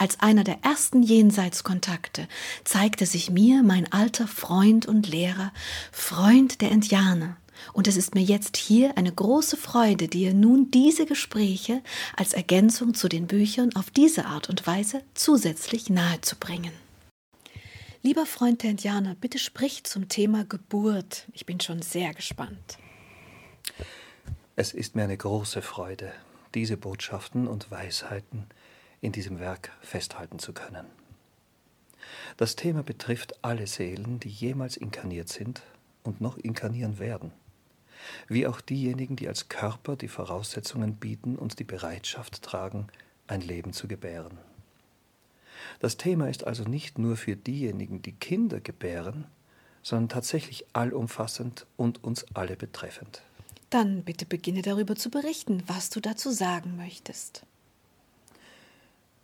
Als einer der ersten Jenseitskontakte zeigte sich mir mein alter Freund und Lehrer, Freund der Indianer, und es ist mir jetzt hier eine große Freude, dir nun diese Gespräche als Ergänzung zu den Büchern auf diese Art und Weise zusätzlich nahezubringen. Lieber Freund der Indianer, bitte sprich zum Thema Geburt. Ich bin schon sehr gespannt. Es ist mir eine große Freude, diese Botschaften und Weisheiten in diesem Werk festhalten zu können. Das Thema betrifft alle Seelen, die jemals inkarniert sind und noch inkarnieren werden wie auch diejenigen, die als Körper die Voraussetzungen bieten und die Bereitschaft tragen, ein Leben zu gebären. Das Thema ist also nicht nur für diejenigen, die Kinder gebären, sondern tatsächlich allumfassend und uns alle betreffend. Dann bitte beginne darüber zu berichten, was du dazu sagen möchtest.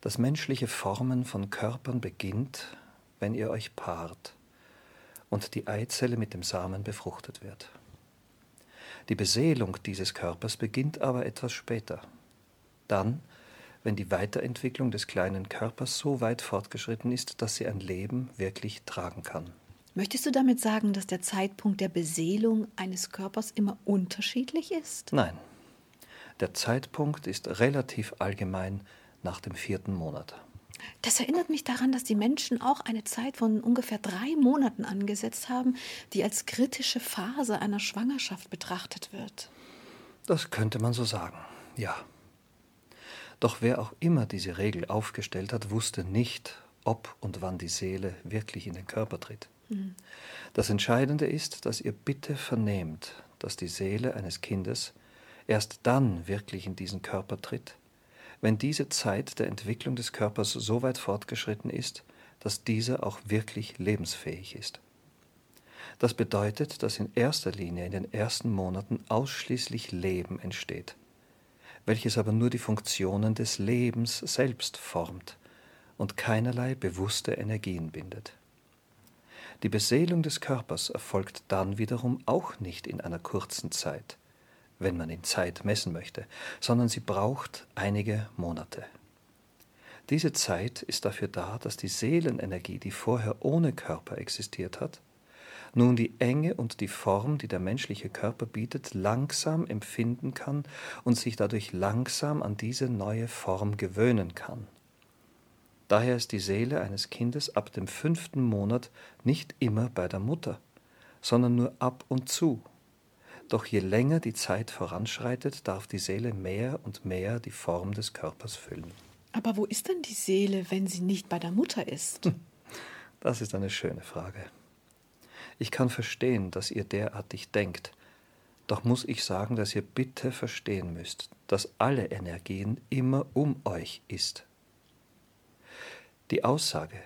Das menschliche Formen von Körpern beginnt, wenn ihr euch paart und die Eizelle mit dem Samen befruchtet wird. Die Beseelung dieses Körpers beginnt aber etwas später. Dann, wenn die Weiterentwicklung des kleinen Körpers so weit fortgeschritten ist, dass sie ein Leben wirklich tragen kann. Möchtest du damit sagen, dass der Zeitpunkt der Beseelung eines Körpers immer unterschiedlich ist? Nein. Der Zeitpunkt ist relativ allgemein nach dem vierten Monat. Das erinnert mich daran, dass die Menschen auch eine Zeit von ungefähr drei Monaten angesetzt haben, die als kritische Phase einer Schwangerschaft betrachtet wird. Das könnte man so sagen, ja. Doch wer auch immer diese Regel aufgestellt hat, wusste nicht, ob und wann die Seele wirklich in den Körper tritt. Mhm. Das Entscheidende ist, dass ihr bitte vernehmt, dass die Seele eines Kindes erst dann wirklich in diesen Körper tritt, wenn diese Zeit der Entwicklung des Körpers so weit fortgeschritten ist, dass dieser auch wirklich lebensfähig ist. Das bedeutet, dass in erster Linie in den ersten Monaten ausschließlich Leben entsteht, welches aber nur die Funktionen des Lebens selbst formt und keinerlei bewusste Energien bindet. Die Beseelung des Körpers erfolgt dann wiederum auch nicht in einer kurzen Zeit, wenn man in Zeit messen möchte, sondern sie braucht einige Monate. Diese Zeit ist dafür da, dass die Seelenenergie, die vorher ohne Körper existiert hat, nun die Enge und die Form, die der menschliche Körper bietet, langsam empfinden kann und sich dadurch langsam an diese neue Form gewöhnen kann. Daher ist die Seele eines Kindes ab dem fünften Monat nicht immer bei der Mutter, sondern nur ab und zu doch je länger die Zeit voranschreitet, darf die Seele mehr und mehr die Form des Körpers füllen. Aber wo ist denn die Seele, wenn sie nicht bei der Mutter ist? Das ist eine schöne Frage. Ich kann verstehen, dass ihr derartig denkt, doch muss ich sagen, dass ihr bitte verstehen müsst, dass alle Energien immer um euch ist. Die Aussage,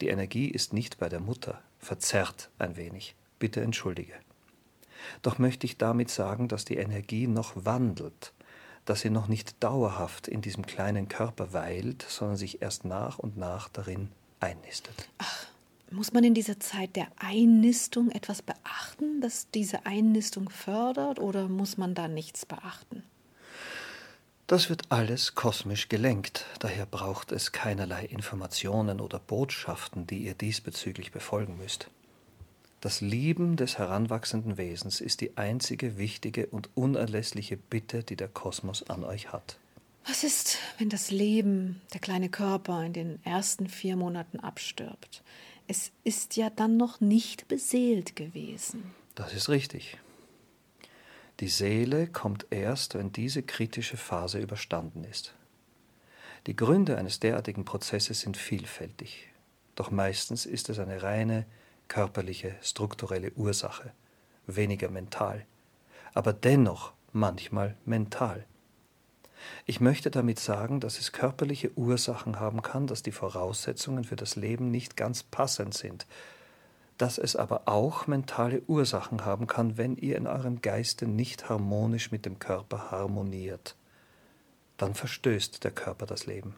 die Energie ist nicht bei der Mutter, verzerrt ein wenig. Bitte entschuldige. Doch möchte ich damit sagen, dass die Energie noch wandelt, dass sie noch nicht dauerhaft in diesem kleinen Körper weilt, sondern sich erst nach und nach darin einnistet. Ach, muss man in dieser Zeit der Einnistung etwas beachten, das diese Einnistung fördert, oder muss man da nichts beachten? Das wird alles kosmisch gelenkt, daher braucht es keinerlei Informationen oder Botschaften, die ihr diesbezüglich befolgen müsst. Das Lieben des heranwachsenden Wesens ist die einzige wichtige und unerlässliche Bitte, die der Kosmos an euch hat. Was ist, wenn das Leben, der kleine Körper in den ersten vier Monaten abstirbt? Es ist ja dann noch nicht beseelt gewesen. Das ist richtig. Die Seele kommt erst, wenn diese kritische Phase überstanden ist. Die Gründe eines derartigen Prozesses sind vielfältig, doch meistens ist es eine reine körperliche, strukturelle Ursache, weniger mental, aber dennoch manchmal mental. Ich möchte damit sagen, dass es körperliche Ursachen haben kann, dass die Voraussetzungen für das Leben nicht ganz passend sind. dass es aber auch mentale Ursachen haben kann, wenn ihr in eurem Geiste nicht harmonisch mit dem Körper harmoniert. Dann verstößt der Körper das Leben.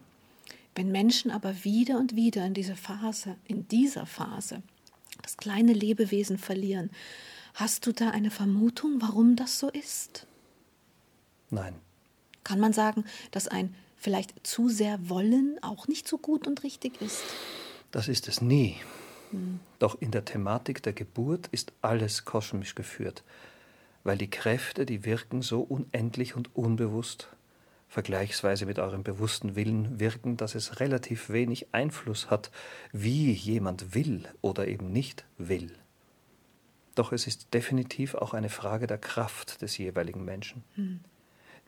Wenn Menschen aber wieder und wieder in dieser Phase, in dieser Phase, das kleine Lebewesen verlieren, hast du da eine Vermutung, warum das so ist? Nein. Kann man sagen, dass ein vielleicht zu sehr Wollen auch nicht so gut und richtig ist? Das ist es nie. Hm. Doch in der Thematik der Geburt ist alles kosmisch geführt, weil die Kräfte, die wirken, so unendlich und unbewusst, vergleichsweise mit eurem bewussten Willen wirken, dass es relativ wenig Einfluss hat, wie jemand will oder eben nicht will. Doch es ist definitiv auch eine Frage der Kraft des jeweiligen Menschen. Hm.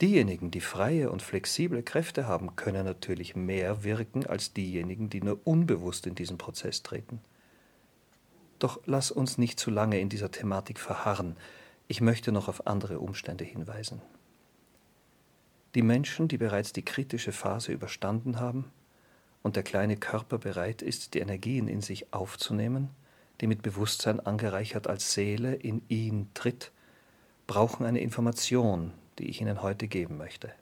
Diejenigen, die freie und flexible Kräfte haben, können natürlich mehr wirken als diejenigen, die nur unbewusst in diesen Prozess treten. Doch lass uns nicht zu lange in dieser Thematik verharren. Ich möchte noch auf andere Umstände hinweisen. Die Menschen, die bereits die kritische Phase überstanden haben und der kleine Körper bereit ist, die Energien in sich aufzunehmen, die mit Bewusstsein angereichert als Seele in ihn tritt, brauchen eine Information, die ich Ihnen heute geben möchte.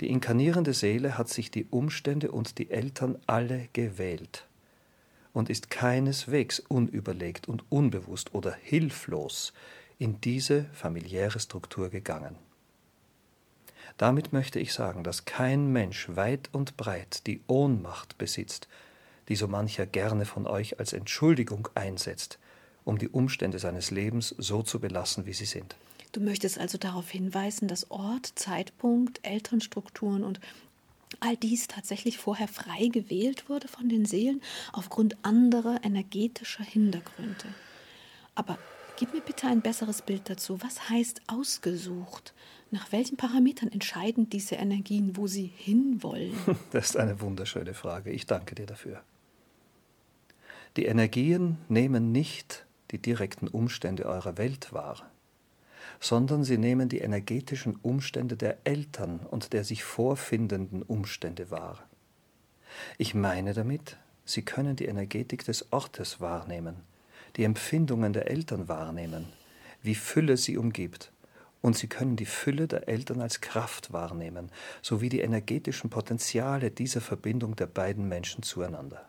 Die inkarnierende Seele hat sich die Umstände und die Eltern alle gewählt und ist keineswegs unüberlegt und unbewusst oder hilflos in diese familiäre Struktur gegangen. Damit möchte ich sagen, dass kein Mensch weit und breit die Ohnmacht besitzt, die so mancher gerne von euch als Entschuldigung einsetzt, um die Umstände seines Lebens so zu belassen, wie sie sind. Du möchtest also darauf hinweisen, dass Ort, Zeitpunkt, Elternstrukturen und all dies tatsächlich vorher frei gewählt wurde von den Seelen aufgrund anderer energetischer Hintergründe. Aber gib mir bitte ein besseres Bild dazu. Was heißt ausgesucht? Nach welchen Parametern entscheiden diese Energien, wo sie hinwollen? Das ist eine wunderschöne Frage. Ich danke dir dafür. Die Energien nehmen nicht die direkten Umstände eurer Welt wahr, sondern sie nehmen die energetischen Umstände der Eltern und der sich vorfindenden Umstände wahr. Ich meine damit, sie können die Energetik des Ortes wahrnehmen, die Empfindungen der Eltern wahrnehmen, wie Fülle sie umgibt und sie können die Fülle der Eltern als Kraft wahrnehmen, sowie die energetischen Potenziale dieser Verbindung der beiden Menschen zueinander.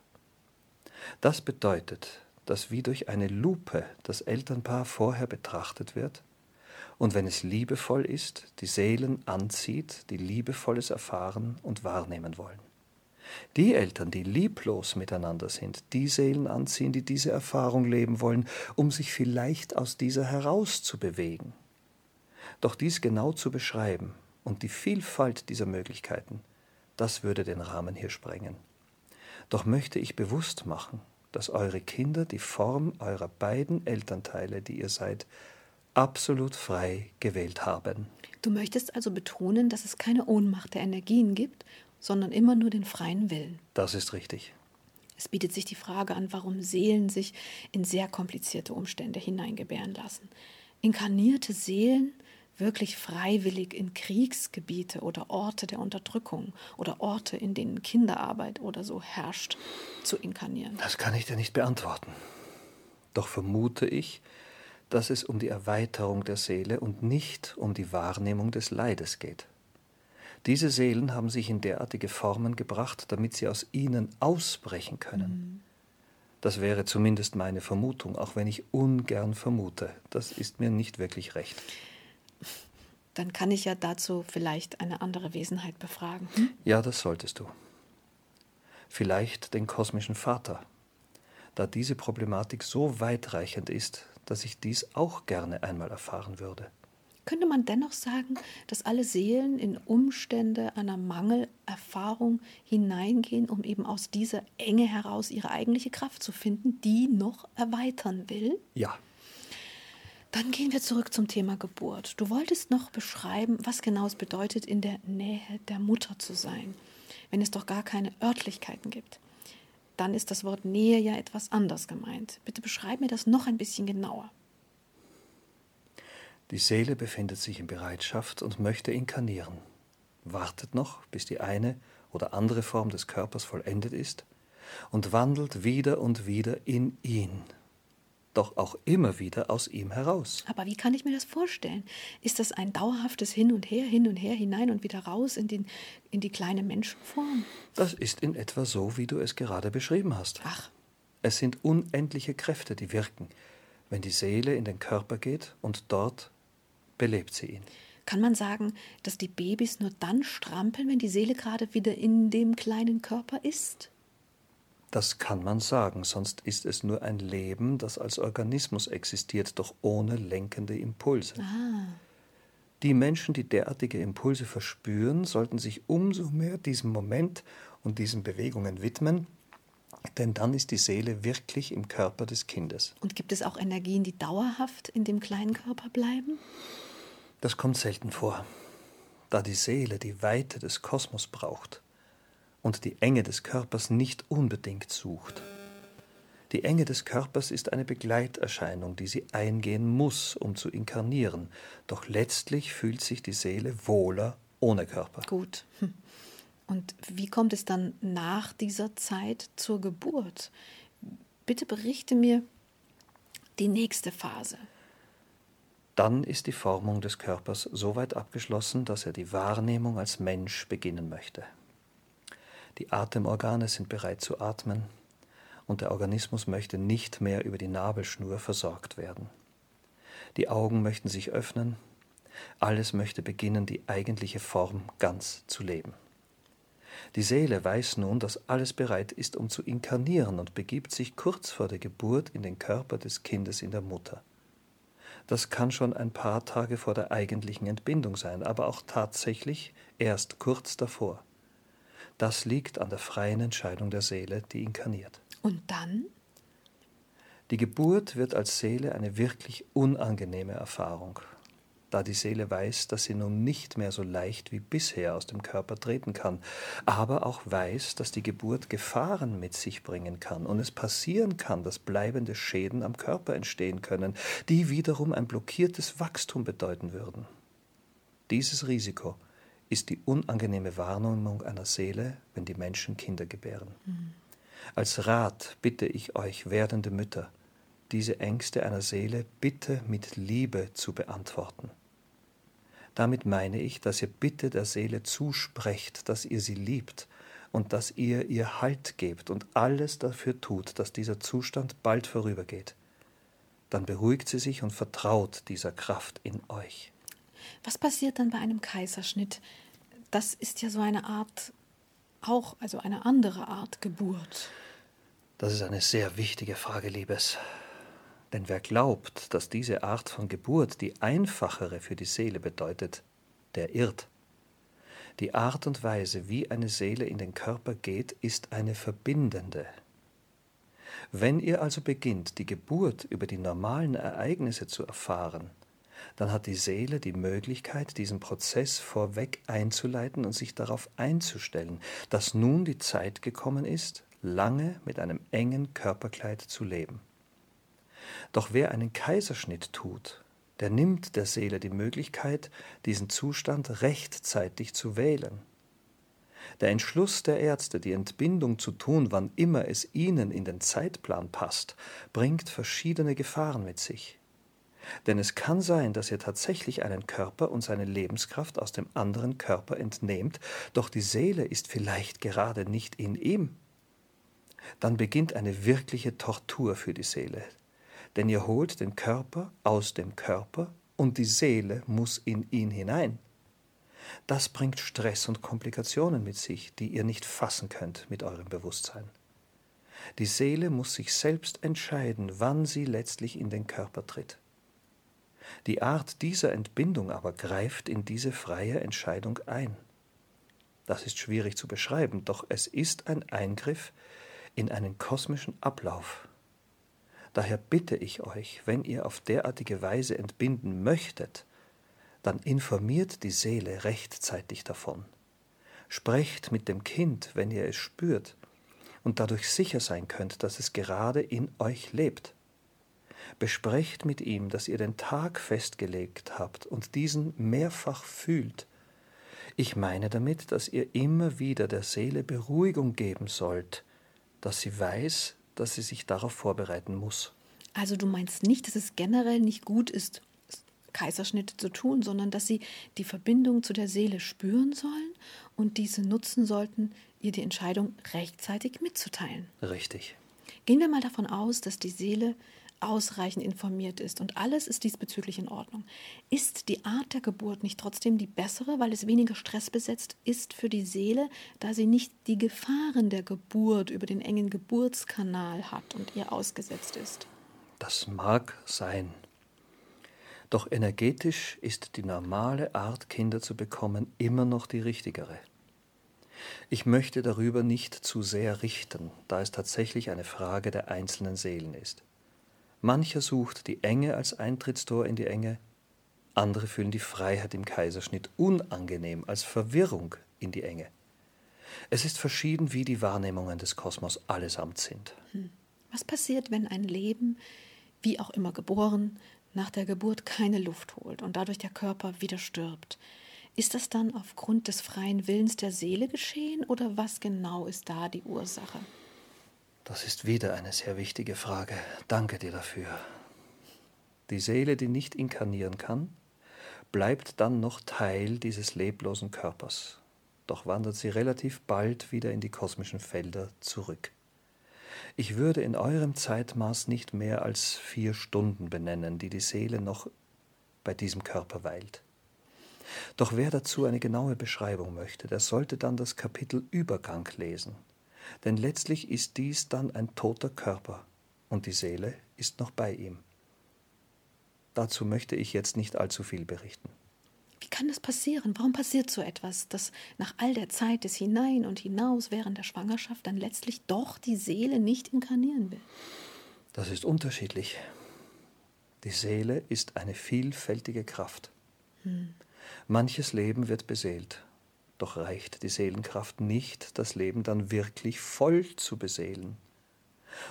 Das bedeutet, dass wie durch eine Lupe das Elternpaar vorher betrachtet wird und wenn es liebevoll ist, die Seelen anzieht, die Liebevolles erfahren und wahrnehmen wollen. Die Eltern, die lieblos miteinander sind, die Seelen anziehen, die diese Erfahrung leben wollen, um sich vielleicht aus dieser herauszubewegen. Doch dies genau zu beschreiben und die Vielfalt dieser Möglichkeiten, das würde den Rahmen hier sprengen. Doch möchte ich bewusst machen, dass eure Kinder die Form eurer beiden Elternteile, die ihr seid, absolut frei gewählt haben. Du möchtest also betonen, dass es keine Ohnmacht der Energien gibt, sondern immer nur den freien Willen. Das ist richtig. Es bietet sich die Frage an, warum Seelen sich in sehr komplizierte Umstände hineingebären lassen. Inkarnierte Seelen wirklich freiwillig in Kriegsgebiete oder Orte der Unterdrückung oder Orte, in denen Kinderarbeit oder so herrscht, zu inkarnieren? Das kann ich dir nicht beantworten. Doch vermute ich, dass es um die Erweiterung der Seele und nicht um die Wahrnehmung des Leides geht. Diese Seelen haben sich in derartige Formen gebracht, damit sie aus ihnen ausbrechen können. Mhm. Das wäre zumindest meine Vermutung, auch wenn ich ungern vermute. Das ist mir nicht wirklich recht dann kann ich ja dazu vielleicht eine andere Wesenheit befragen. Hm? Ja, das solltest du. Vielleicht den kosmischen Vater, da diese Problematik so weitreichend ist, dass ich dies auch gerne einmal erfahren würde. Könnte man dennoch sagen, dass alle Seelen in Umstände einer Mangelerfahrung hineingehen, um eben aus dieser Enge heraus ihre eigentliche Kraft zu finden, die noch erweitern will? Ja. Dann gehen wir zurück zum Thema Geburt. Du wolltest noch beschreiben, was genau es bedeutet, in der Nähe der Mutter zu sein, wenn es doch gar keine Örtlichkeiten gibt. Dann ist das Wort Nähe ja etwas anders gemeint. Bitte beschreib mir das noch ein bisschen genauer. Die Seele befindet sich in Bereitschaft und möchte inkarnieren, wartet noch, bis die eine oder andere Form des Körpers vollendet ist und wandelt wieder und wieder in ihn, doch auch immer wieder aus ihm heraus. Aber wie kann ich mir das vorstellen? Ist das ein dauerhaftes Hin und Her, hin und her, hinein und wieder raus in, den, in die kleine Menschenform? Das ist in etwa so, wie du es gerade beschrieben hast. Ach. Es sind unendliche Kräfte, die wirken, wenn die Seele in den Körper geht und dort belebt sie ihn. Kann man sagen, dass die Babys nur dann strampeln, wenn die Seele gerade wieder in dem kleinen Körper ist? Das kann man sagen, sonst ist es nur ein Leben, das als Organismus existiert, doch ohne lenkende Impulse. Ah. Die Menschen, die derartige Impulse verspüren, sollten sich umso mehr diesem Moment und diesen Bewegungen widmen, denn dann ist die Seele wirklich im Körper des Kindes. Und gibt es auch Energien, die dauerhaft in dem kleinen Körper bleiben? Das kommt selten vor, da die Seele die Weite des Kosmos braucht und die Enge des Körpers nicht unbedingt sucht. Die Enge des Körpers ist eine Begleiterscheinung, die sie eingehen muss, um zu inkarnieren, doch letztlich fühlt sich die Seele wohler ohne Körper. Gut. Und wie kommt es dann nach dieser Zeit zur Geburt? Bitte berichte mir die nächste Phase. Dann ist die Formung des Körpers so weit abgeschlossen, dass er die Wahrnehmung als Mensch beginnen möchte. Die Atemorgane sind bereit zu atmen und der Organismus möchte nicht mehr über die Nabelschnur versorgt werden. Die Augen möchten sich öffnen, alles möchte beginnen, die eigentliche Form ganz zu leben. Die Seele weiß nun, dass alles bereit ist, um zu inkarnieren und begibt sich kurz vor der Geburt in den Körper des Kindes in der Mutter. Das kann schon ein paar Tage vor der eigentlichen Entbindung sein, aber auch tatsächlich erst kurz davor. Das liegt an der freien Entscheidung der Seele, die inkarniert. Und dann? Die Geburt wird als Seele eine wirklich unangenehme Erfahrung, da die Seele weiß, dass sie nun nicht mehr so leicht wie bisher aus dem Körper treten kann, aber auch weiß, dass die Geburt Gefahren mit sich bringen kann und es passieren kann, dass bleibende Schäden am Körper entstehen können, die wiederum ein blockiertes Wachstum bedeuten würden. Dieses Risiko ist die unangenehme Wahrnehmung einer Seele, wenn die Menschen Kinder gebären. Mhm. Als Rat bitte ich euch, werdende Mütter, diese Ängste einer Seele bitte mit Liebe zu beantworten. Damit meine ich, dass ihr bitte der Seele zusprecht, dass ihr sie liebt und dass ihr ihr Halt gebt und alles dafür tut, dass dieser Zustand bald vorübergeht. Dann beruhigt sie sich und vertraut dieser Kraft in euch. Was passiert dann bei einem Kaiserschnitt? Das ist ja so eine Art, auch, also eine andere Art Geburt. Das ist eine sehr wichtige Frage, Liebes. Denn wer glaubt, dass diese Art von Geburt die einfachere für die Seele bedeutet, der irrt. Die Art und Weise, wie eine Seele in den Körper geht, ist eine verbindende. Wenn ihr also beginnt, die Geburt über die normalen Ereignisse zu erfahren, dann hat die Seele die Möglichkeit, diesen Prozess vorweg einzuleiten und sich darauf einzustellen, dass nun die Zeit gekommen ist, lange mit einem engen Körperkleid zu leben. Doch wer einen Kaiserschnitt tut, der nimmt der Seele die Möglichkeit, diesen Zustand rechtzeitig zu wählen. Der Entschluss der Ärzte, die Entbindung zu tun, wann immer es ihnen in den Zeitplan passt, bringt verschiedene Gefahren mit sich. Denn es kann sein, dass ihr tatsächlich einen Körper und seine Lebenskraft aus dem anderen Körper entnehmt, doch die Seele ist vielleicht gerade nicht in ihm. Dann beginnt eine wirkliche Tortur für die Seele, denn ihr holt den Körper aus dem Körper und die Seele muss in ihn hinein. Das bringt Stress und Komplikationen mit sich, die ihr nicht fassen könnt mit eurem Bewusstsein. Die Seele muss sich selbst entscheiden, wann sie letztlich in den Körper tritt. Die Art dieser Entbindung aber greift in diese freie Entscheidung ein. Das ist schwierig zu beschreiben, doch es ist ein Eingriff in einen kosmischen Ablauf, Daher bitte ich euch, wenn ihr auf derartige Weise entbinden möchtet, dann informiert die Seele rechtzeitig davon. Sprecht mit dem Kind, wenn ihr es spürt und dadurch sicher sein könnt, dass es gerade in euch lebt. Besprecht mit ihm, dass ihr den Tag festgelegt habt und diesen mehrfach fühlt. Ich meine damit, dass ihr immer wieder der Seele Beruhigung geben sollt, dass sie weiß, dass sie sich darauf vorbereiten muss. Also du meinst nicht, dass es generell nicht gut ist, Kaiserschnitte zu tun, sondern dass sie die Verbindung zu der Seele spüren sollen und diese nutzen sollten, ihr die Entscheidung rechtzeitig mitzuteilen. Richtig. Gehen wir mal davon aus, dass die Seele ausreichend informiert ist und alles ist diesbezüglich in Ordnung. Ist die Art der Geburt nicht trotzdem die bessere, weil es weniger stressbesetzt ist für die Seele, da sie nicht die Gefahren der Geburt über den engen Geburtskanal hat und ihr ausgesetzt ist? Das mag sein. Doch energetisch ist die normale Art, Kinder zu bekommen, immer noch die richtigere. Ich möchte darüber nicht zu sehr richten, da es tatsächlich eine Frage der einzelnen Seelen ist. Mancher sucht die Enge als Eintrittstor in die Enge, andere fühlen die Freiheit im Kaiserschnitt unangenehm als Verwirrung in die Enge. Es ist verschieden, wie die Wahrnehmungen des Kosmos allesamt sind. Hm. Was passiert, wenn ein Leben, wie auch immer geboren, nach der Geburt keine Luft holt und dadurch der Körper wieder stirbt? Ist das dann aufgrund des freien Willens der Seele geschehen oder was genau ist da die Ursache? Das ist wieder eine sehr wichtige Frage. Danke dir dafür. Die Seele, die nicht inkarnieren kann, bleibt dann noch Teil dieses leblosen Körpers, doch wandert sie relativ bald wieder in die kosmischen Felder zurück. Ich würde in eurem Zeitmaß nicht mehr als vier Stunden benennen, die die Seele noch bei diesem Körper weilt. Doch wer dazu eine genaue Beschreibung möchte, der sollte dann das Kapitel Übergang lesen. Denn letztlich ist dies dann ein toter Körper und die Seele ist noch bei ihm. Dazu möchte ich jetzt nicht allzu viel berichten. Wie kann das passieren? Warum passiert so etwas, dass nach all der Zeit des Hinein und Hinaus während der Schwangerschaft dann letztlich doch die Seele nicht inkarnieren will? Das ist unterschiedlich. Die Seele ist eine vielfältige Kraft. Hm. Manches Leben wird beseelt, doch reicht die Seelenkraft nicht, das Leben dann wirklich voll zu beseelen.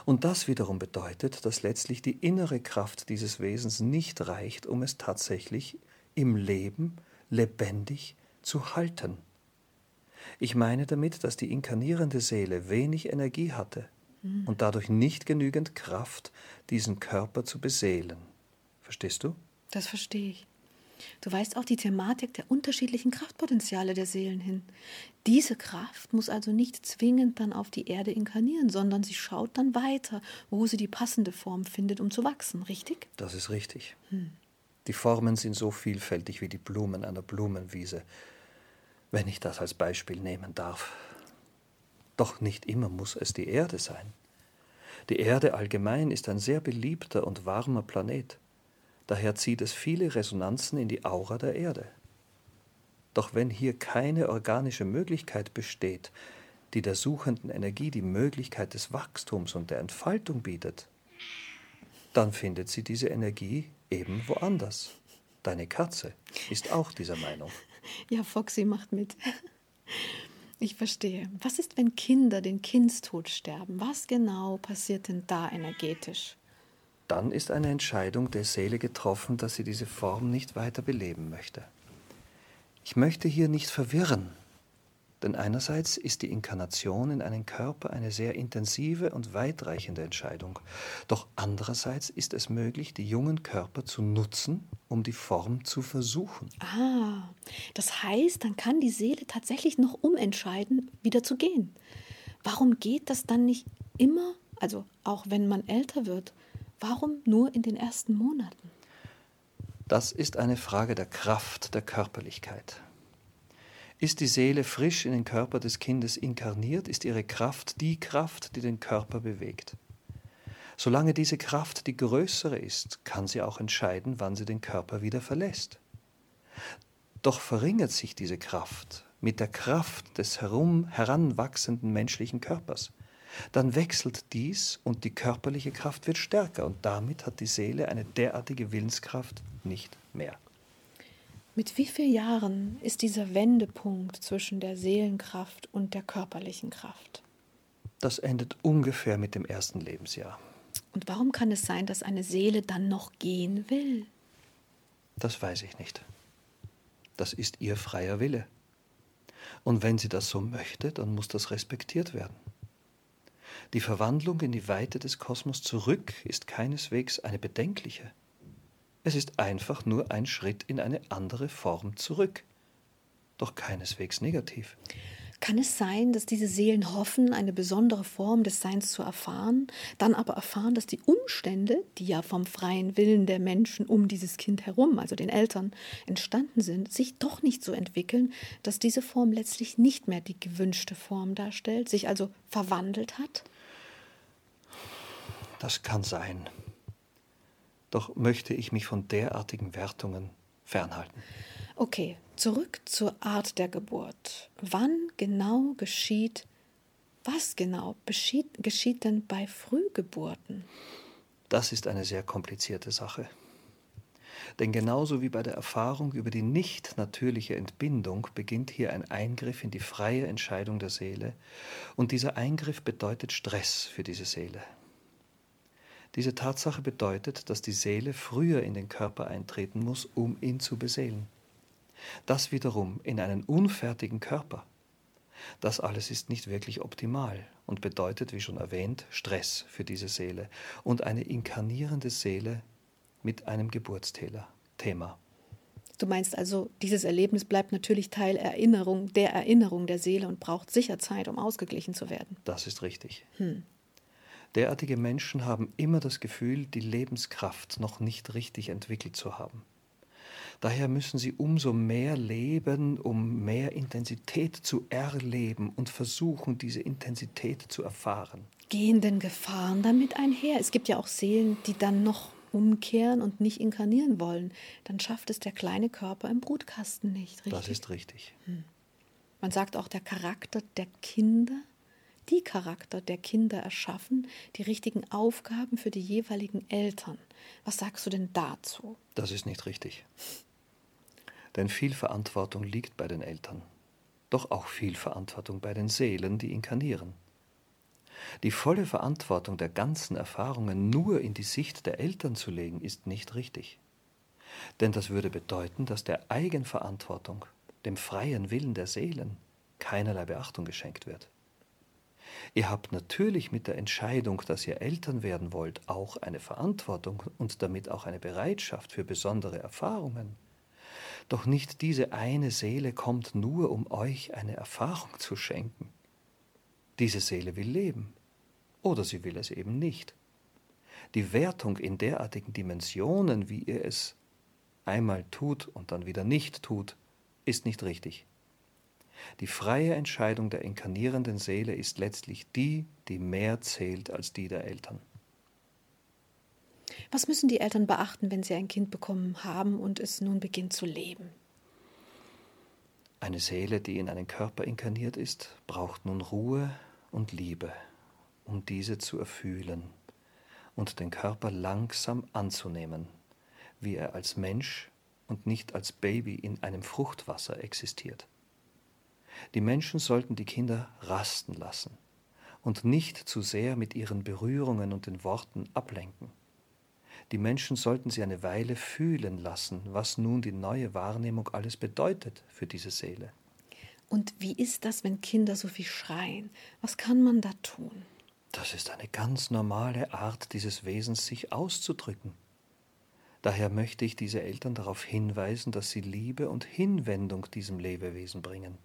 Und das wiederum bedeutet, dass letztlich die innere Kraft dieses Wesens nicht reicht, um es tatsächlich im Leben lebendig zu halten. Ich meine damit, dass die inkarnierende Seele wenig Energie hatte und dadurch nicht genügend Kraft, diesen Körper zu beseelen. Verstehst du? Das verstehe ich. Du weißt auch die Thematik der unterschiedlichen Kraftpotenziale der Seelen hin. Diese Kraft muss also nicht zwingend dann auf die Erde inkarnieren, sondern sie schaut dann weiter, wo sie die passende Form findet, um zu wachsen, richtig? Das ist richtig. Hm. Die Formen sind so vielfältig wie die Blumen einer Blumenwiese, wenn ich das als Beispiel nehmen darf. Doch nicht immer muss es die Erde sein. Die Erde allgemein ist ein sehr beliebter und warmer Planet. Daher zieht es viele Resonanzen in die Aura der Erde. Doch wenn hier keine organische Möglichkeit besteht, die der suchenden Energie die Möglichkeit des Wachstums und der Entfaltung bietet, dann findet sie diese Energie eben woanders. Deine Katze ist auch dieser Meinung. Ja, Foxy macht mit. Ich verstehe. Was ist, wenn Kinder den Kindstod sterben? Was genau passiert denn da energetisch? Dann ist eine Entscheidung der Seele getroffen, dass sie diese Form nicht weiter beleben möchte. Ich möchte hier nicht verwirren, denn einerseits ist die Inkarnation in einen Körper eine sehr intensive und weitreichende Entscheidung, doch andererseits ist es möglich, die jungen Körper zu nutzen, um die Form zu versuchen. Ah, das heißt, dann kann die Seele tatsächlich noch umentscheiden, wieder zu gehen. Warum geht das dann nicht immer, also auch wenn man älter wird? Warum nur in den ersten Monaten? Das ist eine Frage der Kraft der Körperlichkeit. Ist die Seele frisch in den Körper des Kindes inkarniert, ist ihre Kraft die Kraft, die den Körper bewegt. Solange diese Kraft die größere ist, kann sie auch entscheiden, wann sie den Körper wieder verlässt. Doch verringert sich diese Kraft mit der Kraft des herum heranwachsenden menschlichen Körpers dann wechselt dies und die körperliche Kraft wird stärker und damit hat die Seele eine derartige Willenskraft nicht mehr. Mit wie vielen Jahren ist dieser Wendepunkt zwischen der Seelenkraft und der körperlichen Kraft? Das endet ungefähr mit dem ersten Lebensjahr. Und warum kann es sein, dass eine Seele dann noch gehen will? Das weiß ich nicht. Das ist ihr freier Wille. Und wenn sie das so möchte, dann muss das respektiert werden. Die Verwandlung in die Weite des Kosmos zurück ist keineswegs eine bedenkliche. Es ist einfach nur ein Schritt in eine andere Form zurück, doch keineswegs negativ. Kann es sein, dass diese Seelen hoffen, eine besondere Form des Seins zu erfahren, dann aber erfahren, dass die Umstände, die ja vom freien Willen der Menschen um dieses Kind herum, also den Eltern, entstanden sind, sich doch nicht so entwickeln, dass diese Form letztlich nicht mehr die gewünschte Form darstellt, sich also verwandelt hat? Das kann sein. Doch möchte ich mich von derartigen Wertungen fernhalten. Okay, zurück zur Art der Geburt. Wann genau geschieht, was genau geschieht, geschieht denn bei Frühgeburten? Das ist eine sehr komplizierte Sache. Denn genauso wie bei der Erfahrung über die nicht natürliche Entbindung beginnt hier ein Eingriff in die freie Entscheidung der Seele, und dieser Eingriff bedeutet Stress für diese Seele. Diese Tatsache bedeutet, dass die Seele früher in den Körper eintreten muss, um ihn zu beseelen. Das wiederum in einen unfertigen Körper. Das alles ist nicht wirklich optimal und bedeutet, wie schon erwähnt, Stress für diese Seele und eine inkarnierende Seele mit einem Geburtsthema. Du meinst also, dieses Erlebnis bleibt natürlich Teil Erinnerung, der Erinnerung der Seele und braucht sicher Zeit, um ausgeglichen zu werden. Das ist richtig. Hm. Derartige Menschen haben immer das Gefühl, die Lebenskraft noch nicht richtig entwickelt zu haben. Daher müssen sie umso mehr leben, um mehr Intensität zu erleben und versuchen, diese Intensität zu erfahren. Gehen denn Gefahren damit einher? Es gibt ja auch Seelen, die dann noch umkehren und nicht inkarnieren wollen. Dann schafft es der kleine Körper im Brutkasten nicht, richtig? Das ist richtig. Hm. Man sagt auch, der Charakter der Kinder, die Charakter der Kinder erschaffen, die richtigen Aufgaben für die jeweiligen Eltern. Was sagst du denn dazu? Das ist nicht richtig denn viel Verantwortung liegt bei den Eltern, doch auch viel Verantwortung bei den Seelen, die inkarnieren. Die volle Verantwortung der ganzen Erfahrungen nur in die Sicht der Eltern zu legen, ist nicht richtig. Denn das würde bedeuten, dass der Eigenverantwortung, dem freien Willen der Seelen, keinerlei Beachtung geschenkt wird. Ihr habt natürlich mit der Entscheidung, dass ihr Eltern werden wollt, auch eine Verantwortung und damit auch eine Bereitschaft für besondere Erfahrungen. Doch nicht diese eine Seele kommt nur, um euch eine Erfahrung zu schenken. Diese Seele will leben, oder sie will es eben nicht. Die Wertung in derartigen Dimensionen, wie ihr es einmal tut und dann wieder nicht tut, ist nicht richtig. Die freie Entscheidung der inkarnierenden Seele ist letztlich die, die mehr zählt als die der Eltern. Was müssen die Eltern beachten, wenn sie ein Kind bekommen haben und es nun beginnt zu leben? Eine Seele, die in einen Körper inkarniert ist, braucht nun Ruhe und Liebe, um diese zu erfühlen und den Körper langsam anzunehmen, wie er als Mensch und nicht als Baby in einem Fruchtwasser existiert. Die Menschen sollten die Kinder rasten lassen und nicht zu sehr mit ihren Berührungen und den Worten ablenken. Die Menschen sollten sie eine Weile fühlen lassen, was nun die neue Wahrnehmung alles bedeutet für diese Seele. Und wie ist das, wenn Kinder so viel schreien? Was kann man da tun? Das ist eine ganz normale Art dieses Wesens, sich auszudrücken. Daher möchte ich diese Eltern darauf hinweisen, dass sie Liebe und Hinwendung diesem Lebewesen bringen.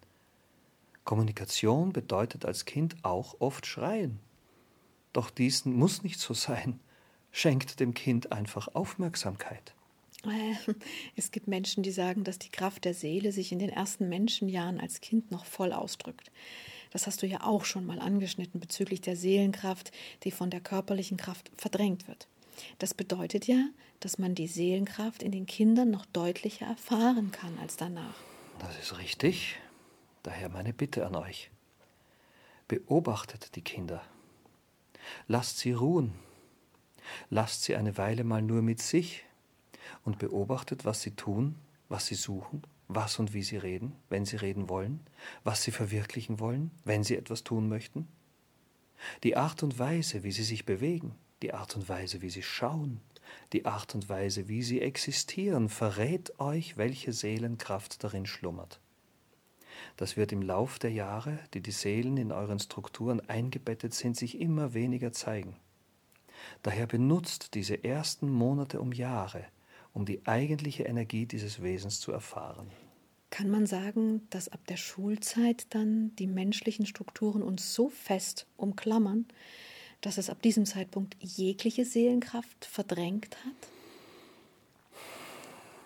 Kommunikation bedeutet als Kind auch oft schreien. Doch dies muss nicht so sein schenkt dem Kind einfach Aufmerksamkeit. Äh, es gibt Menschen, die sagen, dass die Kraft der Seele sich in den ersten Menschenjahren als Kind noch voll ausdrückt. Das hast du ja auch schon mal angeschnitten bezüglich der Seelenkraft, die von der körperlichen Kraft verdrängt wird. Das bedeutet ja, dass man die Seelenkraft in den Kindern noch deutlicher erfahren kann als danach. Das ist richtig. Daher meine Bitte an euch. Beobachtet die Kinder. Lasst sie ruhen Lasst sie eine Weile mal nur mit sich und beobachtet, was sie tun, was sie suchen, was und wie sie reden, wenn sie reden wollen, was sie verwirklichen wollen, wenn sie etwas tun möchten. Die Art und Weise, wie sie sich bewegen, die Art und Weise, wie sie schauen, die Art und Weise, wie sie existieren, verrät euch, welche Seelenkraft darin schlummert. Das wird im Lauf der Jahre, die die Seelen in euren Strukturen eingebettet sind, sich immer weniger zeigen. Daher benutzt diese ersten Monate um Jahre, um die eigentliche Energie dieses Wesens zu erfahren. Kann man sagen, dass ab der Schulzeit dann die menschlichen Strukturen uns so fest umklammern, dass es ab diesem Zeitpunkt jegliche Seelenkraft verdrängt hat?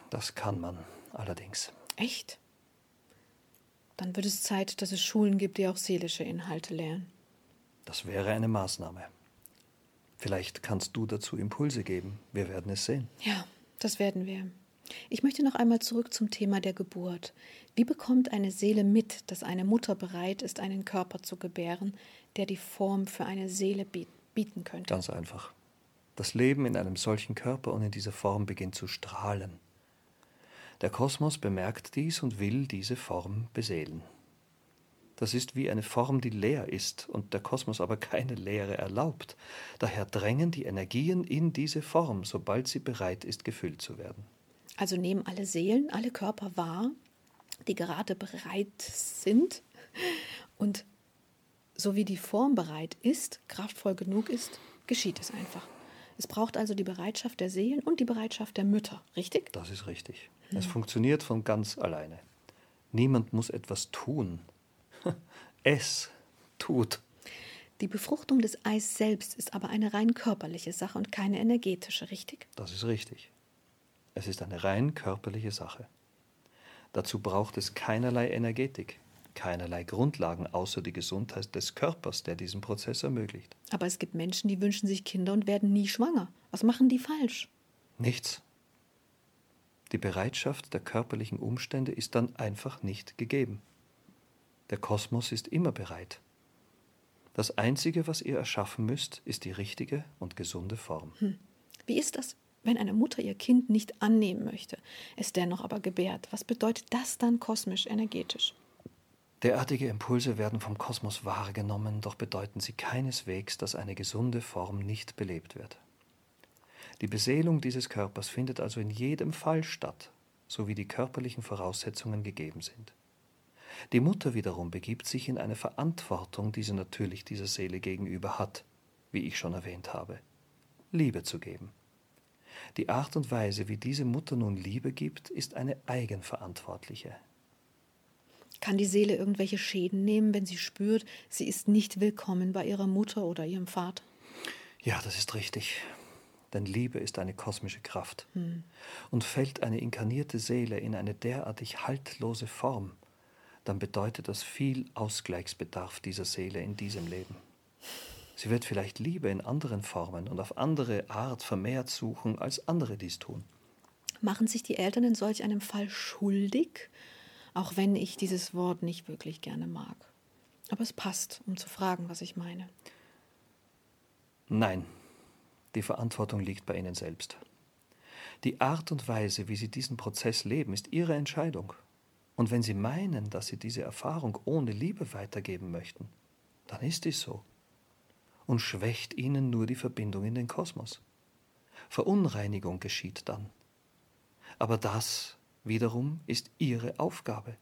Das kann man allerdings. Echt? Dann wird es Zeit, dass es Schulen gibt, die auch seelische Inhalte lehren. Das wäre eine Maßnahme. Vielleicht kannst du dazu Impulse geben. Wir werden es sehen. Ja, das werden wir. Ich möchte noch einmal zurück zum Thema der Geburt. Wie bekommt eine Seele mit, dass eine Mutter bereit ist, einen Körper zu gebären, der die Form für eine Seele bieten könnte? Ganz einfach. Das Leben in einem solchen Körper und in dieser Form beginnt zu strahlen. Der Kosmos bemerkt dies und will diese Form beseelen. Das ist wie eine Form, die leer ist und der Kosmos aber keine Leere erlaubt. Daher drängen die Energien in diese Form, sobald sie bereit ist, gefüllt zu werden. Also nehmen alle Seelen, alle Körper wahr, die gerade bereit sind und so wie die Form bereit ist, kraftvoll genug ist, geschieht es einfach. Es braucht also die Bereitschaft der Seelen und die Bereitschaft der Mütter, richtig? Das ist richtig. Es funktioniert von ganz alleine. Niemand muss etwas tun. Es tut. Die Befruchtung des Eis selbst ist aber eine rein körperliche Sache und keine energetische, richtig? Das ist richtig. Es ist eine rein körperliche Sache. Dazu braucht es keinerlei Energetik, keinerlei Grundlagen außer die Gesundheit des Körpers, der diesen Prozess ermöglicht. Aber es gibt Menschen, die wünschen sich Kinder und werden nie schwanger. Was machen die falsch? Nichts. Die Bereitschaft der körperlichen Umstände ist dann einfach nicht gegeben. Der Kosmos ist immer bereit. Das Einzige, was ihr erschaffen müsst, ist die richtige und gesunde Form. Hm. Wie ist das, wenn eine Mutter ihr Kind nicht annehmen möchte, es dennoch aber gebärt? Was bedeutet das dann kosmisch energetisch? Derartige Impulse werden vom Kosmos wahrgenommen, doch bedeuten sie keineswegs, dass eine gesunde Form nicht belebt wird. Die Beseelung dieses Körpers findet also in jedem Fall statt, so wie die körperlichen Voraussetzungen gegeben sind. Die Mutter wiederum begibt sich in eine Verantwortung, die sie natürlich dieser Seele gegenüber hat, wie ich schon erwähnt habe, Liebe zu geben. Die Art und Weise, wie diese Mutter nun Liebe gibt, ist eine eigenverantwortliche. Kann die Seele irgendwelche Schäden nehmen, wenn sie spürt, sie ist nicht willkommen bei ihrer Mutter oder ihrem Vater? Ja, das ist richtig denn Liebe ist eine kosmische Kraft. Hm. Und fällt eine inkarnierte Seele in eine derartig haltlose Form, dann bedeutet das viel Ausgleichsbedarf dieser Seele in diesem Leben. Sie wird vielleicht Liebe in anderen Formen und auf andere Art vermehrt suchen, als andere dies tun. Machen sich die Eltern in solch einem Fall schuldig, auch wenn ich dieses Wort nicht wirklich gerne mag. Aber es passt, um zu fragen, was ich meine. Nein, die Verantwortung liegt bei Ihnen selbst. Die Art und Weise, wie Sie diesen Prozess leben, ist Ihre Entscheidung. Und wenn Sie meinen, dass Sie diese Erfahrung ohne Liebe weitergeben möchten, dann ist dies so. Und schwächt Ihnen nur die Verbindung in den Kosmos. Verunreinigung geschieht dann. Aber das wiederum ist Ihre Aufgabe.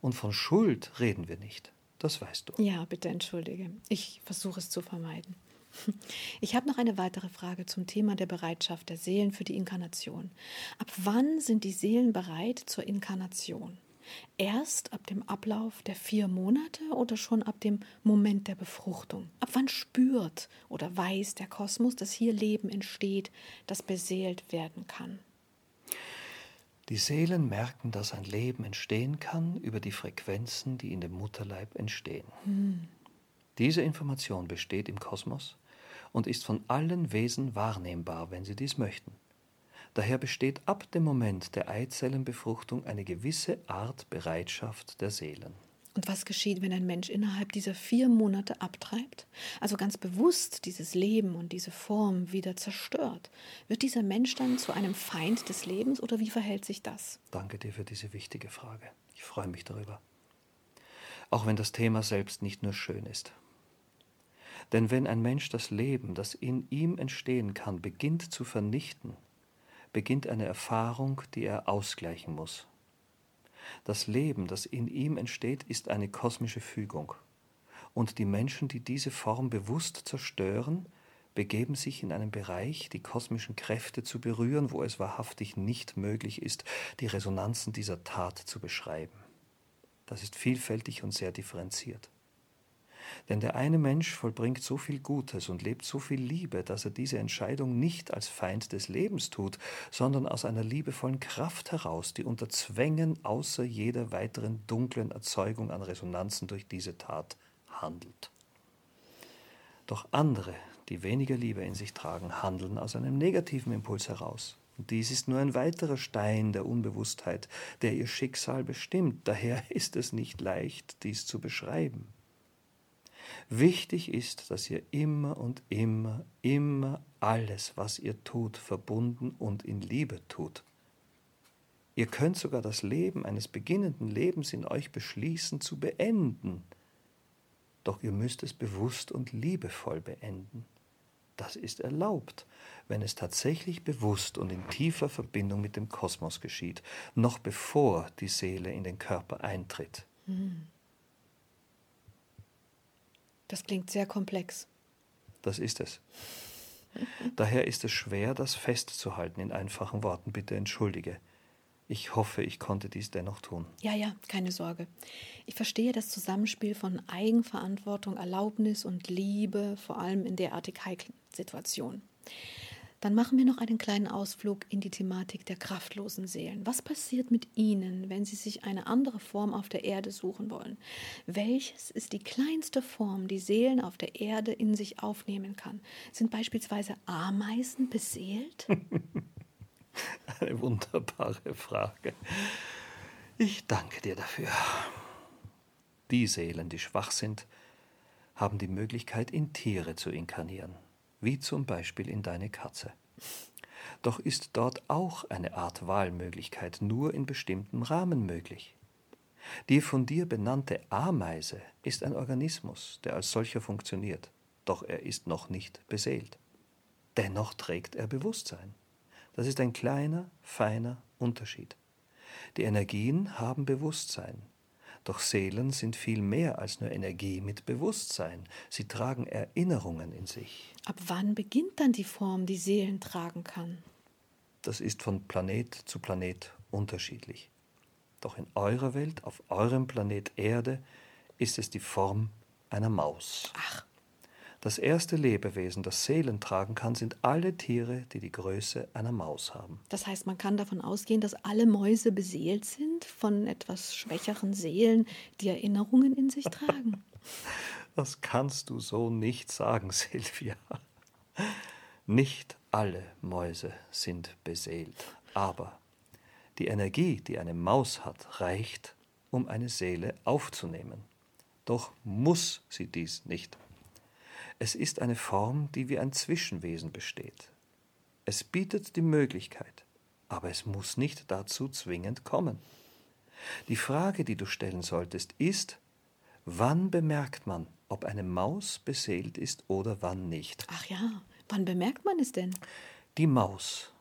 Und von Schuld reden wir nicht. Das weißt du. Ja, bitte entschuldige. Ich versuche es zu vermeiden. Ich habe noch eine weitere Frage zum Thema der Bereitschaft der Seelen für die Inkarnation. Ab wann sind die Seelen bereit zur Inkarnation? Erst ab dem Ablauf der vier Monate oder schon ab dem Moment der Befruchtung? Ab wann spürt oder weiß der Kosmos, dass hier Leben entsteht, das beseelt werden kann? Die Seelen merken, dass ein Leben entstehen kann über die Frequenzen, die in dem Mutterleib entstehen. Hm. Diese Information besteht im Kosmos und ist von allen Wesen wahrnehmbar, wenn sie dies möchten. Daher besteht ab dem Moment der Eizellenbefruchtung eine gewisse Art Bereitschaft der Seelen. Und was geschieht, wenn ein Mensch innerhalb dieser vier Monate abtreibt? Also ganz bewusst dieses Leben und diese Form wieder zerstört. Wird dieser Mensch dann zu einem Feind des Lebens oder wie verhält sich das? Danke dir für diese wichtige Frage. Ich freue mich darüber. Auch wenn das Thema selbst nicht nur schön ist. Denn wenn ein Mensch das Leben, das in ihm entstehen kann, beginnt zu vernichten, beginnt eine Erfahrung, die er ausgleichen muss. Das Leben, das in ihm entsteht, ist eine kosmische Fügung. Und die Menschen, die diese Form bewusst zerstören, begeben sich in einen Bereich, die kosmischen Kräfte zu berühren, wo es wahrhaftig nicht möglich ist, die Resonanzen dieser Tat zu beschreiben. Das ist vielfältig und sehr differenziert. Denn der eine Mensch vollbringt so viel Gutes und lebt so viel Liebe, dass er diese Entscheidung nicht als Feind des Lebens tut, sondern aus einer liebevollen Kraft heraus, die unter Zwängen außer jeder weiteren dunklen Erzeugung an Resonanzen durch diese Tat handelt. Doch andere, die weniger Liebe in sich tragen, handeln aus einem negativen Impuls heraus. Und dies ist nur ein weiterer Stein der Unbewusstheit, der ihr Schicksal bestimmt. Daher ist es nicht leicht, dies zu beschreiben. Wichtig ist, dass ihr immer und immer, immer alles, was ihr tut, verbunden und in Liebe tut. Ihr könnt sogar das Leben eines beginnenden Lebens in euch beschließen zu beenden. Doch ihr müsst es bewusst und liebevoll beenden. Das ist erlaubt, wenn es tatsächlich bewusst und in tiefer Verbindung mit dem Kosmos geschieht, noch bevor die Seele in den Körper eintritt. Hm. Das klingt sehr komplex. Das ist es. Daher ist es schwer, das festzuhalten in einfachen Worten. Bitte entschuldige. Ich hoffe, ich konnte dies dennoch tun. Ja, ja, keine Sorge. Ich verstehe das Zusammenspiel von Eigenverantwortung, Erlaubnis und Liebe, vor allem in derartig heiklen Situationen. Dann machen wir noch einen kleinen Ausflug in die Thematik der kraftlosen Seelen. Was passiert mit ihnen, wenn sie sich eine andere Form auf der Erde suchen wollen? Welches ist die kleinste Form, die Seelen auf der Erde in sich aufnehmen kann? Sind beispielsweise Ameisen beseelt? Eine wunderbare Frage. Ich danke dir dafür. Die Seelen, die schwach sind, haben die Möglichkeit, in Tiere zu inkarnieren wie zum Beispiel in deine Katze. Doch ist dort auch eine Art Wahlmöglichkeit nur in bestimmtem Rahmen möglich. Die von dir benannte Ameise ist ein Organismus, der als solcher funktioniert, doch er ist noch nicht beseelt. Dennoch trägt er Bewusstsein. Das ist ein kleiner, feiner Unterschied. Die Energien haben Bewusstsein, doch Seelen sind viel mehr als nur Energie mit Bewusstsein. Sie tragen Erinnerungen in sich. Ab wann beginnt dann die Form, die Seelen tragen kann? Das ist von Planet zu Planet unterschiedlich. Doch in eurer Welt, auf eurem Planet Erde, ist es die Form einer Maus. Ach. Das erste Lebewesen, das Seelen tragen kann, sind alle Tiere, die die Größe einer Maus haben. Das heißt, man kann davon ausgehen, dass alle Mäuse beseelt sind von etwas schwächeren Seelen, die Erinnerungen in sich tragen. Das kannst du so nicht sagen, Silvia. Nicht alle Mäuse sind beseelt, aber die Energie, die eine Maus hat, reicht, um eine Seele aufzunehmen. Doch muss sie dies nicht. Es ist eine Form, die wie ein Zwischenwesen besteht. Es bietet die Möglichkeit, aber es muss nicht dazu zwingend kommen. Die Frage, die du stellen solltest, ist, wann bemerkt man, ob eine Maus beseelt ist oder wann nicht? Ach ja, wann bemerkt man es denn? Die Maus,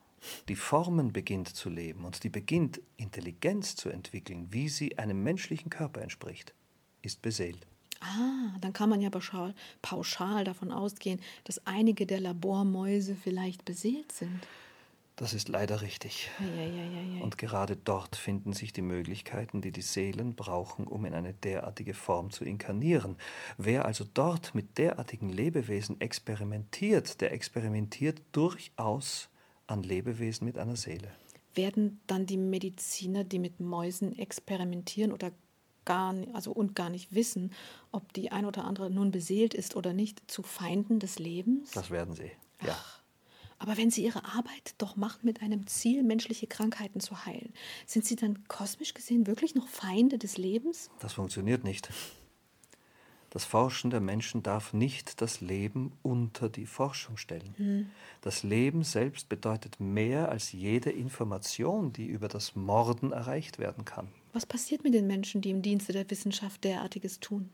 die Formen beginnt zu leben und die beginnt Intelligenz zu entwickeln, wie sie einem menschlichen Körper entspricht, ist beseelt. Ah, dann kann man ja pauschal, davon ausgehen, dass einige der Labormäuse vielleicht beseelt sind. Das ist leider richtig. Ja, ja, ja, Und gerade dort finden sich die Möglichkeiten, die die Seelen brauchen, um in eine derartige Form zu inkarnieren. Wer also dort mit derartigen Lebewesen experimentiert, der experimentiert durchaus an Lebewesen mit einer Seele. Werden dann die Mediziner, die mit Mäusen experimentieren oder gar also und gar nicht wissen, ob die ein oder andere nun beseelt ist oder nicht, zu Feinden des Lebens? Das werden sie, ja. Ach, aber wenn sie ihre Arbeit doch machen mit einem Ziel, menschliche Krankheiten zu heilen, sind sie dann kosmisch gesehen wirklich noch Feinde des Lebens? Das funktioniert nicht. Das Forschen der Menschen darf nicht das Leben unter die Forschung stellen. Hm. Das Leben selbst bedeutet mehr als jede Information, die über das Morden erreicht werden kann. Was passiert mit den Menschen, die im Dienste der Wissenschaft derartiges tun?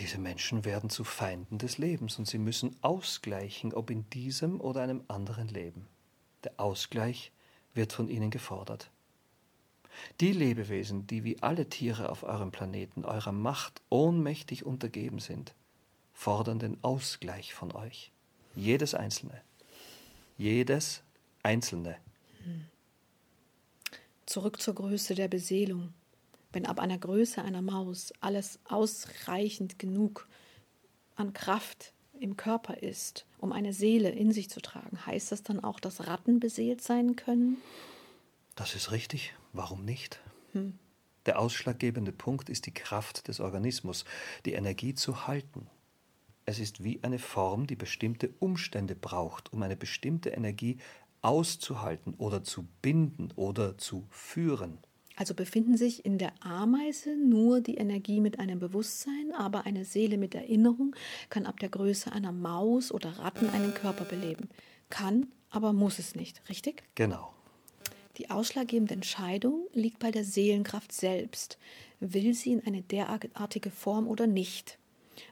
Diese Menschen werden zu Feinden des Lebens und sie müssen ausgleichen, ob in diesem oder einem anderen Leben. Der Ausgleich wird von ihnen gefordert. Die Lebewesen, die wie alle Tiere auf eurem Planeten eurer Macht ohnmächtig untergeben sind, fordern den Ausgleich von euch. Jedes Einzelne. Jedes Einzelne. Zurück zur Größe der Beseelung. Wenn ab einer Größe einer Maus alles ausreichend genug an Kraft im Körper ist, um eine Seele in sich zu tragen, heißt das dann auch, dass Ratten beseelt sein können? Das ist richtig. Warum nicht? Hm. Der ausschlaggebende Punkt ist die Kraft des Organismus, die Energie zu halten. Es ist wie eine Form, die bestimmte Umstände braucht, um eine bestimmte Energie auszuhalten oder zu binden oder zu führen. Also befinden sich in der Ameise nur die Energie mit einem Bewusstsein, aber eine Seele mit Erinnerung kann ab der Größe einer Maus oder Ratten einen Körper beleben. Kann, aber muss es nicht, richtig? Genau. Die ausschlaggebende Entscheidung liegt bei der Seelenkraft selbst. Will sie in eine derartige Form oder nicht?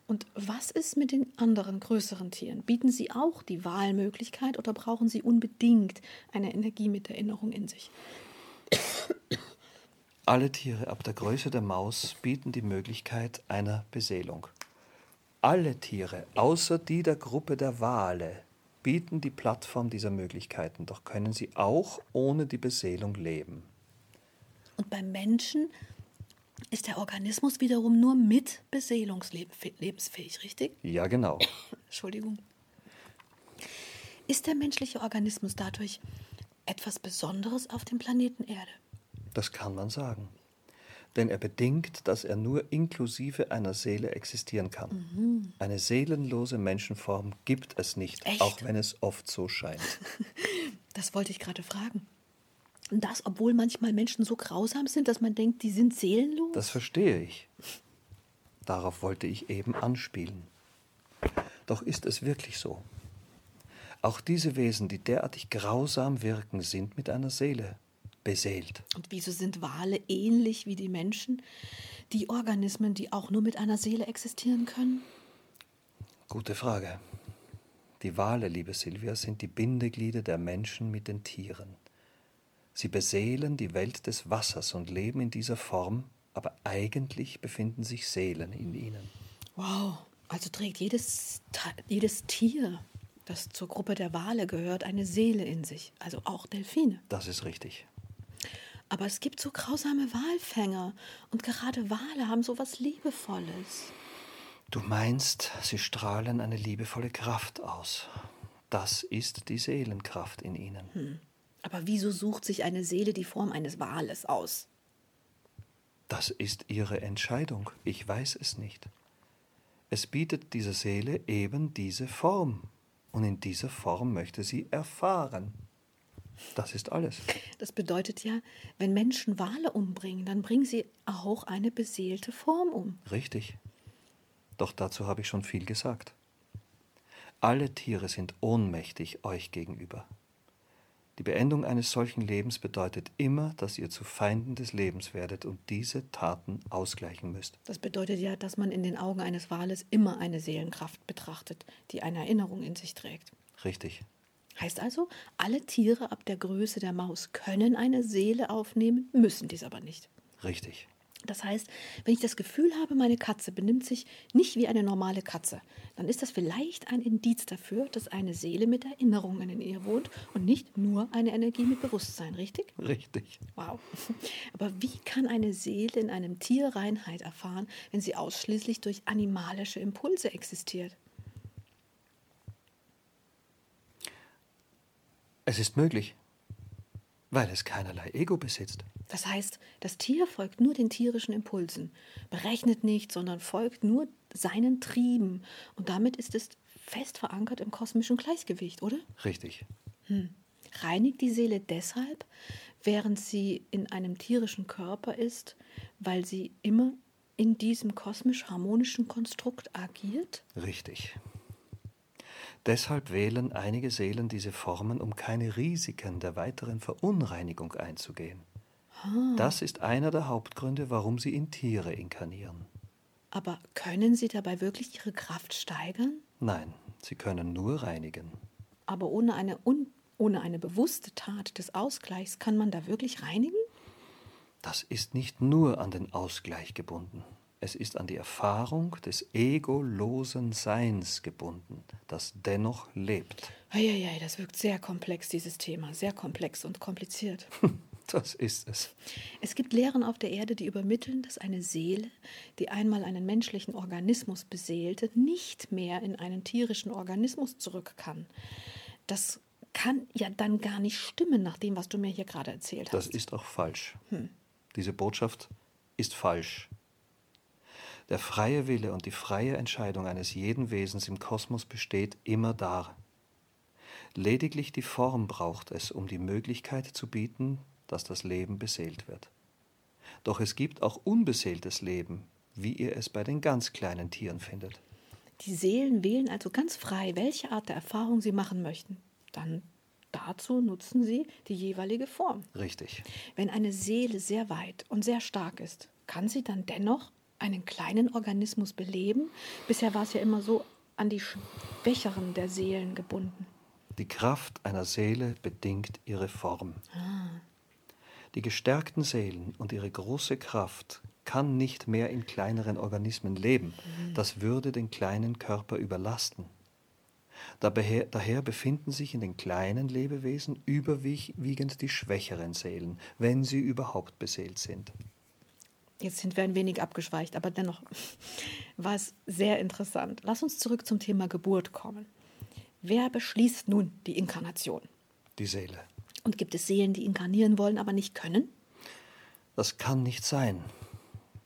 Und was ist mit den anderen größeren Tieren? Bieten sie auch die Wahlmöglichkeit oder brauchen sie unbedingt eine Energie mit Erinnerung in sich? Alle Tiere ab der Größe der Maus bieten die Möglichkeit einer Beseelung. Alle Tiere, außer die der Gruppe der Wale, bieten die Plattform dieser Möglichkeiten, doch können sie auch ohne die Beseelung leben. Und beim Menschen ist der Organismus wiederum nur mit Beseelung lebensfähig, richtig? Ja, genau. Entschuldigung. Ist der menschliche Organismus dadurch etwas Besonderes auf dem Planeten Erde? Das kann man sagen. Denn er bedingt, dass er nur inklusive einer Seele existieren kann. Mhm. Eine seelenlose Menschenform gibt es nicht, Echt? auch wenn es oft so scheint. Das wollte ich gerade fragen. Und das, obwohl manchmal Menschen so grausam sind, dass man denkt, die sind seelenlos? Das verstehe ich. Darauf wollte ich eben anspielen. Doch ist es wirklich so? Auch diese Wesen, die derartig grausam wirken, sind mit einer Seele beseelt. Und wieso sind Wale ähnlich wie die Menschen, die Organismen, die auch nur mit einer Seele existieren können? Gute Frage. Die Wale, liebe Silvia, sind die Bindeglieder der Menschen mit den Tieren. Sie beseelen die Welt des Wassers und leben in dieser Form, aber eigentlich befinden sich Seelen in ihnen. Wow, also trägt jedes, jedes Tier, das zur Gruppe der Wale gehört, eine Seele in sich, also auch Delfine. Das ist richtig. Aber es gibt so grausame Walfänger und gerade Wale haben so was Liebevolles. Du meinst, sie strahlen eine liebevolle Kraft aus. Das ist die Seelenkraft in ihnen. Hm. Aber wieso sucht sich eine Seele die Form eines Wales aus? Das ist ihre Entscheidung. Ich weiß es nicht. Es bietet dieser Seele eben diese Form. Und in dieser Form möchte sie erfahren. Das ist alles. Das bedeutet ja, wenn Menschen Wale umbringen, dann bringen sie auch eine beseelte Form um. Richtig. Doch dazu habe ich schon viel gesagt. Alle Tiere sind ohnmächtig euch gegenüber. Die Beendung eines solchen Lebens bedeutet immer, dass ihr zu Feinden des Lebens werdet und diese Taten ausgleichen müsst. Das bedeutet ja, dass man in den Augen eines Wales immer eine Seelenkraft betrachtet, die eine Erinnerung in sich trägt. Richtig. Heißt also, alle Tiere ab der Größe der Maus können eine Seele aufnehmen, müssen dies aber nicht. Richtig. Das heißt, wenn ich das Gefühl habe, meine Katze benimmt sich nicht wie eine normale Katze, dann ist das vielleicht ein Indiz dafür, dass eine Seele mit Erinnerungen in ihr wohnt und nicht nur eine Energie mit Bewusstsein, richtig? Richtig. Wow. Aber wie kann eine Seele in einem Tier Reinheit erfahren, wenn sie ausschließlich durch animalische Impulse existiert? Es ist möglich, weil es keinerlei Ego besitzt. Das heißt, das Tier folgt nur den tierischen Impulsen, berechnet nicht, sondern folgt nur seinen Trieben. Und damit ist es fest verankert im kosmischen Gleichgewicht, oder? Richtig. Hm. Reinigt die Seele deshalb, während sie in einem tierischen Körper ist, weil sie immer in diesem kosmisch harmonischen Konstrukt agiert? Richtig. Deshalb wählen einige Seelen diese Formen, um keine Risiken der weiteren Verunreinigung einzugehen. Ah. Das ist einer der Hauptgründe, warum sie in Tiere inkarnieren. Aber können sie dabei wirklich ihre Kraft steigern? Nein, sie können nur reinigen. Aber ohne eine, ohne eine bewusste Tat des Ausgleichs kann man da wirklich reinigen? Das ist nicht nur an den Ausgleich gebunden. Es ist an die Erfahrung des egolosen Seins gebunden, das dennoch lebt. Eieiei, das wirkt sehr komplex, dieses Thema. Sehr komplex und kompliziert. Das ist es. Es gibt Lehren auf der Erde, die übermitteln, dass eine Seele, die einmal einen menschlichen Organismus beseelte, nicht mehr in einen tierischen Organismus zurück kann. Das kann ja dann gar nicht stimmen, nach dem, was du mir hier gerade erzählt hast. Das ist auch falsch. Hm. Diese Botschaft ist falsch. Der freie Wille und die freie Entscheidung eines jeden Wesens im Kosmos besteht immer da. Lediglich die Form braucht es, um die Möglichkeit zu bieten, dass das Leben beseelt wird. Doch es gibt auch unbeseeltes Leben, wie ihr es bei den ganz kleinen Tieren findet. Die Seelen wählen also ganz frei, welche Art der Erfahrung sie machen möchten. Dann dazu nutzen sie die jeweilige Form. Richtig. Wenn eine Seele sehr weit und sehr stark ist, kann sie dann dennoch einen kleinen Organismus beleben? Bisher war es ja immer so an die Schwächeren der Seelen gebunden. Die Kraft einer Seele bedingt ihre Form. Ah. Die gestärkten Seelen und ihre große Kraft kann nicht mehr in kleineren Organismen leben. Mhm. Das würde den kleinen Körper überlasten. Daher, daher, befinden sich in den kleinen Lebewesen überwiegend die schwächeren Seelen, wenn sie überhaupt beseelt sind. Jetzt sind wir ein wenig abgeschweicht, aber dennoch war es sehr interessant. Lass uns zurück zum Thema Geburt kommen. Wer beschließt nun die Inkarnation? Die Seele. Und gibt es Seelen, die inkarnieren wollen, aber nicht können? Das kann nicht sein,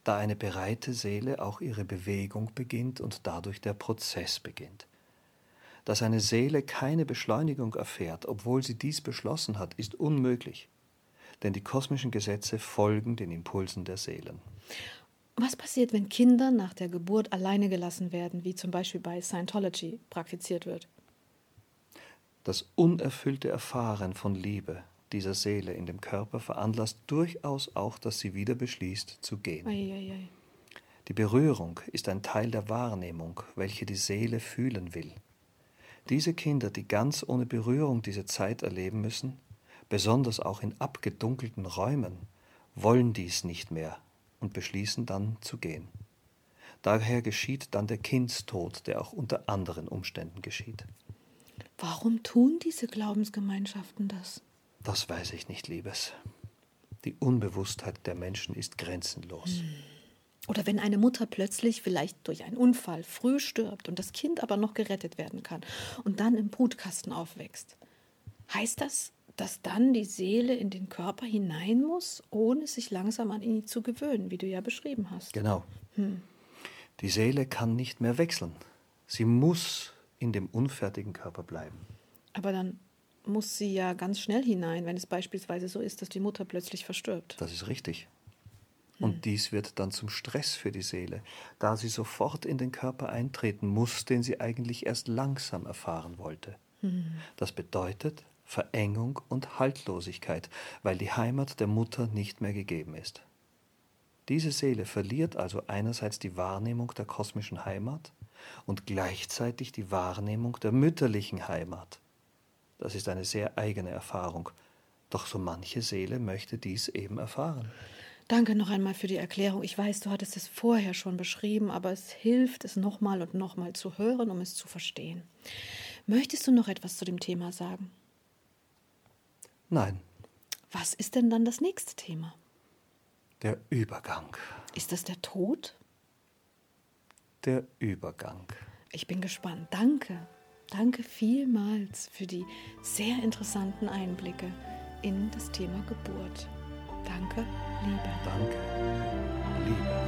da eine bereite Seele auch ihre Bewegung beginnt und dadurch der Prozess beginnt. Dass eine Seele keine Beschleunigung erfährt, obwohl sie dies beschlossen hat, ist unmöglich denn die kosmischen Gesetze folgen den Impulsen der Seelen. Was passiert, wenn Kinder nach der Geburt alleine gelassen werden, wie zum Beispiel bei Scientology praktiziert wird? Das unerfüllte Erfahren von Liebe dieser Seele in dem Körper veranlasst durchaus auch, dass sie wieder beschließt zu gehen. Ei, ei, ei. Die Berührung ist ein Teil der Wahrnehmung, welche die Seele fühlen will. Diese Kinder, die ganz ohne Berührung diese Zeit erleben müssen, besonders auch in abgedunkelten Räumen, wollen dies nicht mehr und beschließen dann zu gehen. Daher geschieht dann der Kindstod, der auch unter anderen Umständen geschieht. Warum tun diese Glaubensgemeinschaften das? Das weiß ich nicht, Liebes. Die Unbewusstheit der Menschen ist grenzenlos. Hm. Oder wenn eine Mutter plötzlich vielleicht durch einen Unfall früh stirbt und das Kind aber noch gerettet werden kann und dann im Brutkasten aufwächst. Heißt das, dass dann die Seele in den Körper hinein muss, ohne sich langsam an ihn zu gewöhnen, wie du ja beschrieben hast. Genau. Hm. Die Seele kann nicht mehr wechseln. Sie muss in dem unfertigen Körper bleiben. Aber dann muss sie ja ganz schnell hinein, wenn es beispielsweise so ist, dass die Mutter plötzlich verstirbt. Das ist richtig. Und hm. dies wird dann zum Stress für die Seele, da sie sofort in den Körper eintreten muss, den sie eigentlich erst langsam erfahren wollte. Hm. Das bedeutet, Verengung und Haltlosigkeit, weil die Heimat der Mutter nicht mehr gegeben ist. Diese Seele verliert also einerseits die Wahrnehmung der kosmischen Heimat und gleichzeitig die Wahrnehmung der mütterlichen Heimat. Das ist eine sehr eigene Erfahrung, doch so manche Seele möchte dies eben erfahren. Danke noch einmal für die Erklärung. Ich weiß, du hattest es vorher schon beschrieben, aber es hilft, es nochmal und nochmal zu hören, um es zu verstehen. Möchtest du noch etwas zu dem Thema sagen? Nein. Was ist denn dann das nächste Thema? Der Übergang. Ist das der Tod? Der Übergang. Ich bin gespannt. Danke. Danke vielmals für die sehr interessanten Einblicke in das Thema Geburt. Danke, Liebe. Danke, Liebe.